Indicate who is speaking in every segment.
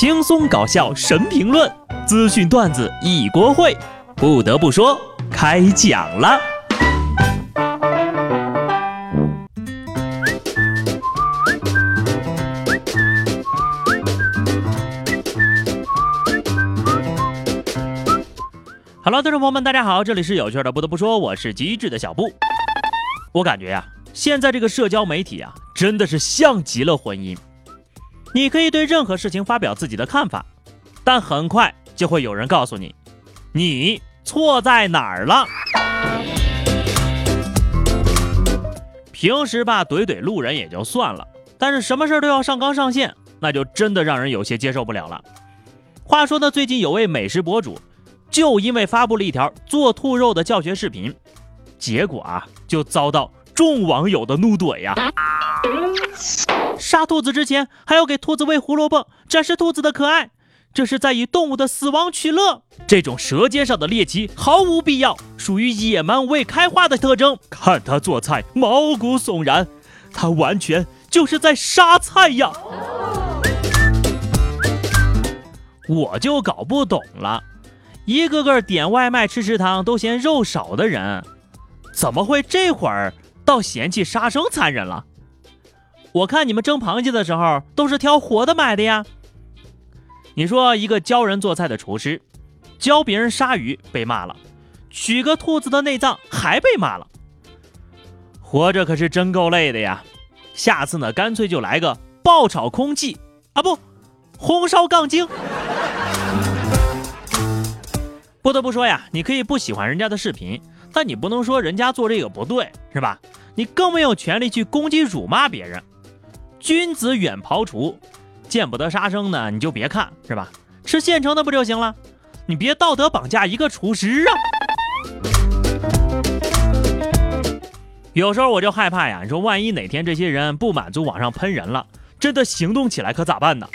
Speaker 1: 轻松搞笑神评论，资讯段子一锅烩。不得不说，开讲了。Hello，听众朋友们，大家好，这里是有趣的。不得不说，我是机智的小布。我感觉呀，现在这个社交媒体啊，真的是像极了婚姻。你可以对任何事情发表自己的看法，但很快就会有人告诉你，你错在哪儿了。平时吧怼怼路人也就算了，但是什么事都要上纲上线，那就真的让人有些接受不了了。话说呢，最近有位美食博主，就因为发布了一条做兔肉的教学视频，结果啊就遭到众网友的怒怼呀。杀兔子之前还要给兔子喂胡萝卜，展示兔子的可爱，这是在以动物的死亡取乐。这种舌尖上的猎奇毫无必要，属于野蛮未开化的特征。看他做菜毛骨悚然，他完全就是在杀菜呀！我就搞不懂了，一个个点外卖吃食堂都嫌肉少的人，怎么会这会儿倒嫌弃杀生残忍了？我看你们蒸螃蟹的时候都是挑活的买的呀。你说一个教人做菜的厨师，教别人杀鱼被骂了，取个兔子的内脏还被骂了。活着可是真够累的呀。下次呢，干脆就来个爆炒空气啊，不，红烧杠精。不得不说呀，你可以不喜欢人家的视频，但你不能说人家做这个不对，是吧？你更没有权利去攻击辱骂别人。君子远庖厨，见不得杀生呢，你就别看，是吧？吃现成的不就行了？你别道德绑架一个厨师啊！有时候我就害怕呀，你说万一哪天这些人不满足网上喷人了，真的行动起来可咋办呢？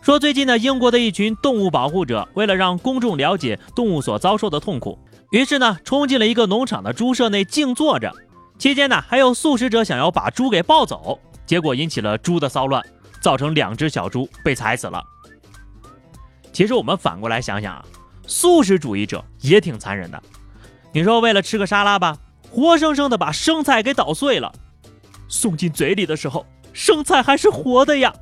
Speaker 1: 说最近呢，英国的一群动物保护者为了让公众了解动物所遭受的痛苦，于是呢，冲进了一个农场的猪舍内静坐着。期间呢，还有素食者想要把猪给抱走，结果引起了猪的骚乱，造成两只小猪被踩死了。其实我们反过来想想啊，素食主义者也挺残忍的。你说为了吃个沙拉吧，活生生的把生菜给捣碎了，送进嘴里的时候，生菜还是活的呀。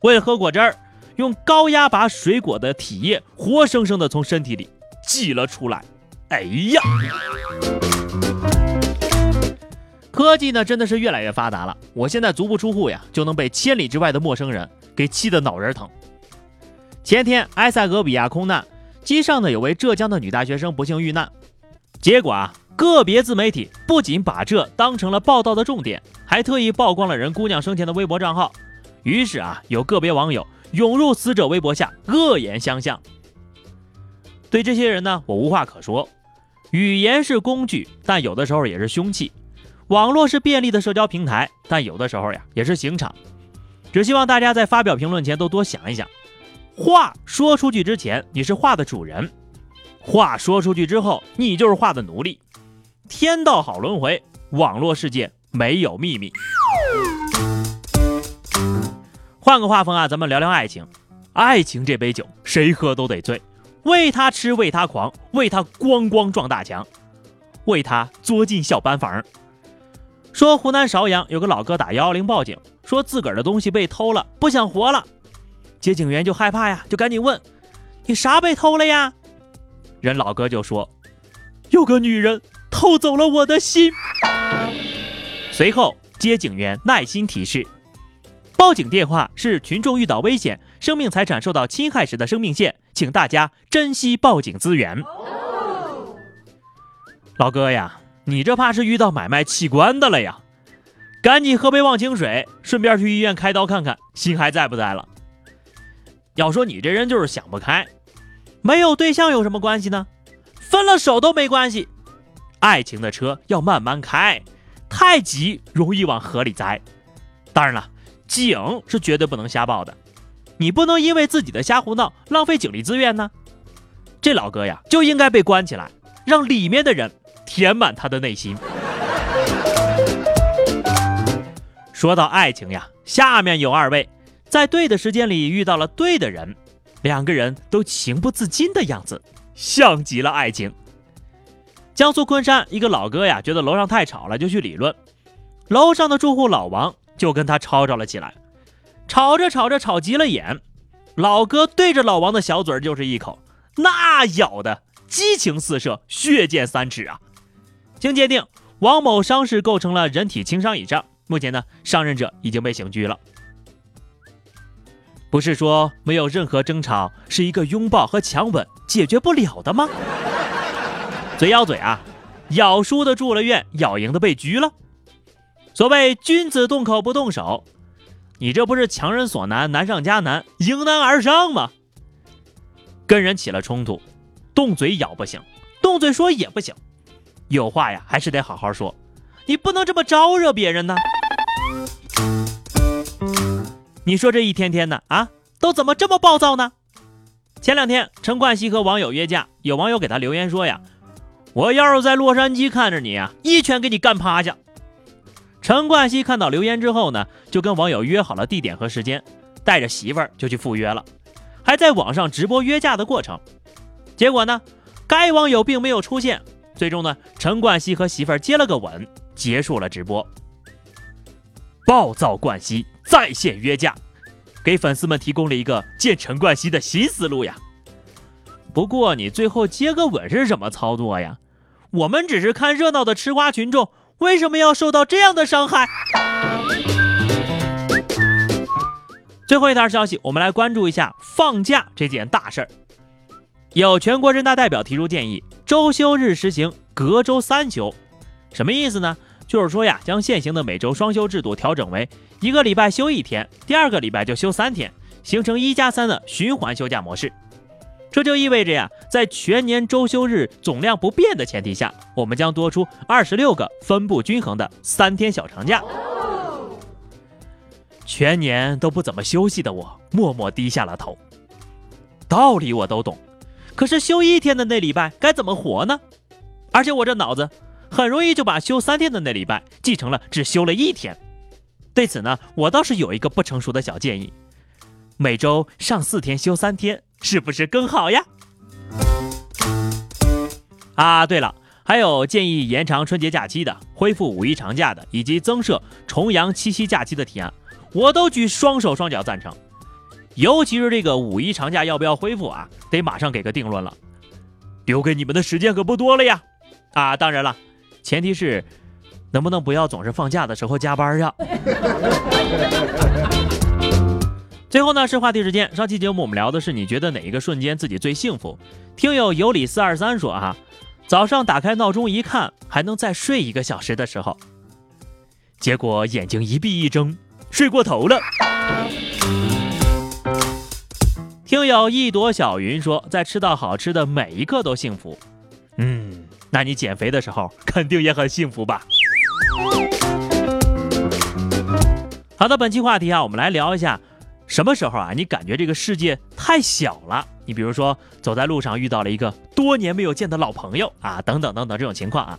Speaker 1: 为了喝果汁儿，用高压把水果的体液活生生的从身体里挤了出来。哎呀！科技呢，真的是越来越发达了。我现在足不出户呀，就能被千里之外的陌生人给气得脑仁疼。前天埃塞俄比亚空难，机上呢有位浙江的女大学生不幸遇难，结果啊，个别自媒体不仅把这当成了报道的重点，还特意曝光了人姑娘生前的微博账号。于是啊，有个别网友涌入死者微博下恶言相向。对这些人呢，我无话可说。语言是工具，但有的时候也是凶器。网络是便利的社交平台，但有的时候呀也是刑场。只希望大家在发表评论前都多想一想，话说出去之前你是话的主人，话说出去之后你就是话的奴隶。天道好轮回，网络世界没有秘密。换个画风啊，咱们聊聊爱情。爱情这杯酒，谁喝都得醉，为他痴，为他狂，为他咣咣撞大墙，为他作进小班房。说湖南邵阳有个老哥打幺幺零报警，说自个儿的东西被偷了，不想活了。接警员就害怕呀，就赶紧问：“你啥被偷了呀？”人老哥就说：“有个女人偷走了我的心。”随后接警员耐心提示：“报警电话是群众遇到危险、生命财产受到侵害时的生命线，请大家珍惜报警资源。”老哥呀。你这怕是遇到买卖器官的了呀！赶紧喝杯忘情水，顺便去医院开刀看看心还在不在了。要说你这人就是想不开，没有对象有什么关系呢？分了手都没关系。爱情的车要慢慢开，太急容易往河里栽。当然了，警是绝对不能瞎报的，你不能因为自己的瞎胡闹浪费警力资源呢。这老哥呀就应该被关起来，让里面的人。填满他的内心。说到爱情呀，下面有二位，在对的时间里遇到了对的人，两个人都情不自禁的样子，像极了爱情。江苏昆山一个老哥呀，觉得楼上太吵了，就去理论。楼上的住户老王就跟他吵吵了起来，吵着吵着吵急了眼，老哥对着老王的小嘴就是一口，那咬的激情四射，血溅三尺啊！经鉴定，王某伤势构成了人体轻伤以上，目前呢，伤人者已经被刑拘了。不是说没有任何争吵是一个拥抱和强吻解决不了的吗？嘴咬嘴啊，咬输的住了院，咬赢的被拘了。所谓君子动口不动手，你这不是强人所难，难上加难，迎难而上吗？跟人起了冲突，动嘴咬不行，动嘴说也不行，有话呀还是得好好说，你不能这么招惹别人呢。你说这一天天的啊，都怎么这么暴躁呢？前两天陈冠希和网友约架，有网友给他留言说呀。我要是在洛杉矶看着你啊，一拳给你干趴下。陈冠希看到留言之后呢，就跟网友约好了地点和时间，带着媳妇儿就去赴约了，还在网上直播约架的过程。结果呢，该网友并没有出现。最终呢，陈冠希和媳妇儿接了个吻，结束了直播。暴躁冠希在线约架，给粉丝们提供了一个见陈冠希的新思路呀。不过你最后接个吻是什么操作呀？我们只是看热闹的吃瓜群众，为什么要受到这样的伤害？最后一条消息，我们来关注一下放假这件大事儿。有全国人大代表提出建议，周休日实行隔周三休，什么意思呢？就是说呀，将现行的每周双休制度调整为一个礼拜休一天，第二个礼拜就休三天，形成一加三的循环休假模式。这就意味着呀，在全年周休日总量不变的前提下，我们将多出二十六个分布均衡的三天小长假。全年都不怎么休息的我，默默低下了头。道理我都懂，可是休一天的那礼拜该怎么活呢？而且我这脑子很容易就把休三天的那礼拜记成了只休了一天。对此呢，我倒是有一个不成熟的小建议：每周上四天，休三天。是不是更好呀？啊，对了，还有建议延长春节假期的、恢复五一长假的，以及增设重阳、七夕假期的提案，我都举双手双脚赞成。尤其是这个五一长假要不要恢复啊？得马上给个定论了。留给你们的时间可不多了呀！啊，当然了，前提是能不能不要总是放假的时候加班呀？最后呢是话题时间。上期节目我们聊的是你觉得哪一个瞬间自己最幸福？听友尤里四二三说啊，早上打开闹钟一看还能再睡一个小时的时候，结果眼睛一闭一睁睡过头了。听友一朵小云说，在吃到好吃的每一刻都幸福。嗯，那你减肥的时候肯定也很幸福吧？好的，本期话题啊，我们来聊一下。什么时候啊？你感觉这个世界太小了？你比如说，走在路上遇到了一个多年没有见的老朋友啊，等等等等这种情况啊，